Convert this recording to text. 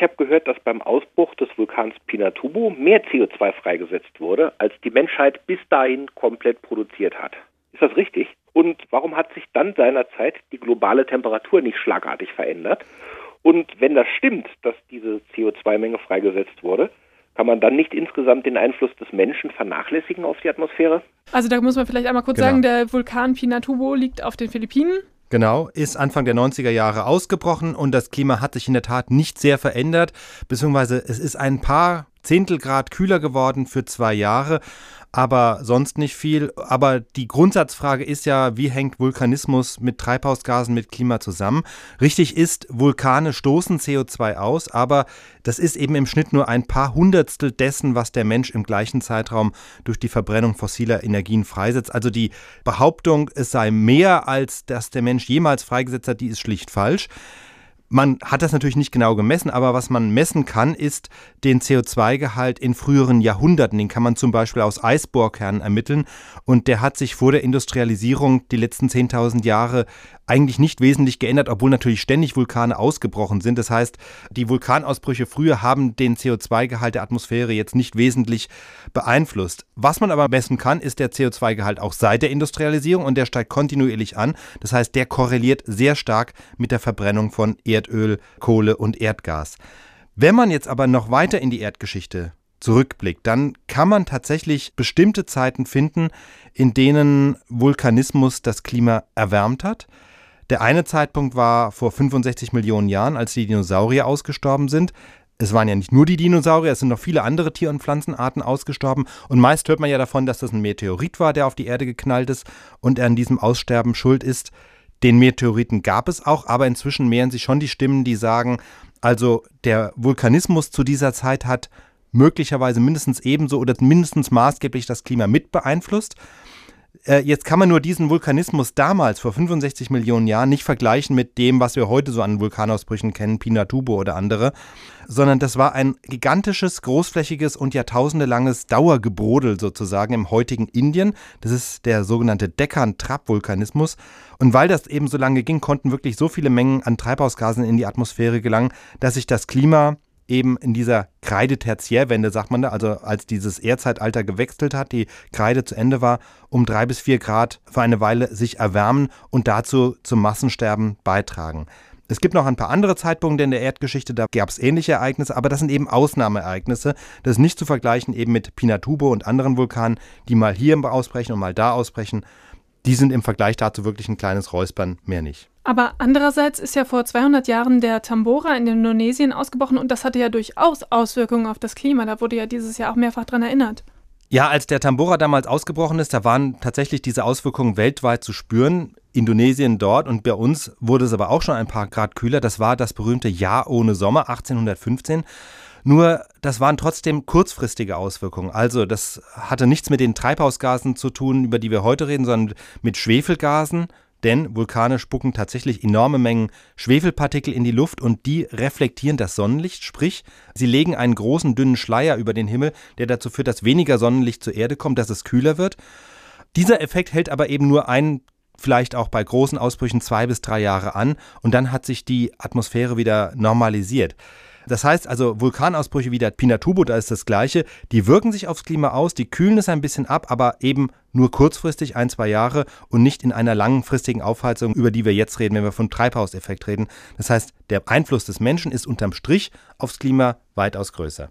Ich habe gehört, dass beim Ausbruch des Vulkans Pinatubo mehr CO2 freigesetzt wurde, als die Menschheit bis dahin komplett produziert hat. Ist das richtig? Und warum hat sich dann seinerzeit die globale Temperatur nicht schlagartig verändert? Und wenn das stimmt, dass diese CO2-Menge freigesetzt wurde, kann man dann nicht insgesamt den Einfluss des Menschen vernachlässigen auf die Atmosphäre? Also da muss man vielleicht einmal kurz genau. sagen, der Vulkan Pinatubo liegt auf den Philippinen. Genau, ist Anfang der 90er Jahre ausgebrochen und das Klima hat sich in der Tat nicht sehr verändert, beziehungsweise es ist ein paar Zehntelgrad kühler geworden für zwei Jahre aber sonst nicht viel. Aber die Grundsatzfrage ist ja, wie hängt Vulkanismus mit Treibhausgasen, mit Klima zusammen? Richtig ist, Vulkane stoßen CO2 aus, aber das ist eben im Schnitt nur ein paar Hundertstel dessen, was der Mensch im gleichen Zeitraum durch die Verbrennung fossiler Energien freisetzt. Also die Behauptung, es sei mehr, als dass der Mensch jemals freigesetzt hat, die ist schlicht falsch. Man hat das natürlich nicht genau gemessen, aber was man messen kann, ist den CO2-Gehalt in früheren Jahrhunderten. Den kann man zum Beispiel aus Eisbohrkernen ermitteln. Und der hat sich vor der Industrialisierung die letzten 10.000 Jahre eigentlich nicht wesentlich geändert, obwohl natürlich ständig Vulkane ausgebrochen sind. Das heißt, die Vulkanausbrüche früher haben den CO2-Gehalt der Atmosphäre jetzt nicht wesentlich beeinflusst. Was man aber messen kann, ist der CO2-Gehalt auch seit der Industrialisierung und der steigt kontinuierlich an. Das heißt, der korreliert sehr stark mit der Verbrennung von Erdöl, Kohle und Erdgas. Wenn man jetzt aber noch weiter in die Erdgeschichte zurückblickt, dann kann man tatsächlich bestimmte Zeiten finden, in denen Vulkanismus das Klima erwärmt hat. Der eine Zeitpunkt war vor 65 Millionen Jahren, als die Dinosaurier ausgestorben sind. Es waren ja nicht nur die Dinosaurier, es sind noch viele andere Tier- und Pflanzenarten ausgestorben. Und meist hört man ja davon, dass das ein Meteorit war, der auf die Erde geknallt ist und er an diesem Aussterben schuld ist. Den Meteoriten gab es auch, aber inzwischen mehren sich schon die Stimmen, die sagen, also der Vulkanismus zu dieser Zeit hat möglicherweise mindestens ebenso oder mindestens maßgeblich das Klima mit beeinflusst. Äh, jetzt kann man nur diesen Vulkanismus damals, vor 65 Millionen Jahren, nicht vergleichen mit dem, was wir heute so an Vulkanausbrüchen kennen, Pinatubo oder andere, sondern das war ein gigantisches, großflächiges und jahrtausendelanges Dauergebrodel sozusagen im heutigen Indien. Das ist der sogenannte Deccan-Trap-Vulkanismus. Und weil das eben so lange ging, konnten wirklich so viele Mengen an Treibhausgasen in die Atmosphäre gelangen, dass sich das Klima eben in dieser Kreide-Tertiärwende, sagt man da, also als dieses Erdzeitalter gewechselt hat, die Kreide zu Ende war, um drei bis vier Grad für eine Weile sich erwärmen und dazu zum Massensterben beitragen. Es gibt noch ein paar andere Zeitpunkte in der Erdgeschichte, da gab es ähnliche Ereignisse, aber das sind eben Ausnahmeereignisse. Das ist nicht zu vergleichen eben mit Pinatubo und anderen Vulkanen, die mal hier ausbrechen und mal da ausbrechen. Die sind im Vergleich dazu wirklich ein kleines Räuspern, mehr nicht. Aber andererseits ist ja vor 200 Jahren der Tambora in Indonesien ausgebrochen und das hatte ja durchaus Auswirkungen auf das Klima. Da wurde ja dieses Jahr auch mehrfach dran erinnert. Ja, als der Tambora damals ausgebrochen ist, da waren tatsächlich diese Auswirkungen weltweit zu spüren. Indonesien dort und bei uns wurde es aber auch schon ein paar Grad kühler. Das war das berühmte Jahr ohne Sommer 1815. Nur das waren trotzdem kurzfristige Auswirkungen. Also das hatte nichts mit den Treibhausgasen zu tun, über die wir heute reden, sondern mit Schwefelgasen, denn Vulkane spucken tatsächlich enorme Mengen Schwefelpartikel in die Luft und die reflektieren das Sonnenlicht, sprich, sie legen einen großen dünnen Schleier über den Himmel, der dazu führt, dass weniger Sonnenlicht zur Erde kommt, dass es kühler wird. Dieser Effekt hält aber eben nur ein, vielleicht auch bei großen Ausbrüchen zwei bis drei Jahre an und dann hat sich die Atmosphäre wieder normalisiert. Das heißt also, Vulkanausbrüche wie der Pinatubo, da ist das Gleiche, die wirken sich aufs Klima aus, die kühlen es ein bisschen ab, aber eben nur kurzfristig, ein, zwei Jahre und nicht in einer langfristigen Aufheizung, über die wir jetzt reden, wenn wir vom Treibhauseffekt reden. Das heißt, der Einfluss des Menschen ist unterm Strich aufs Klima weitaus größer.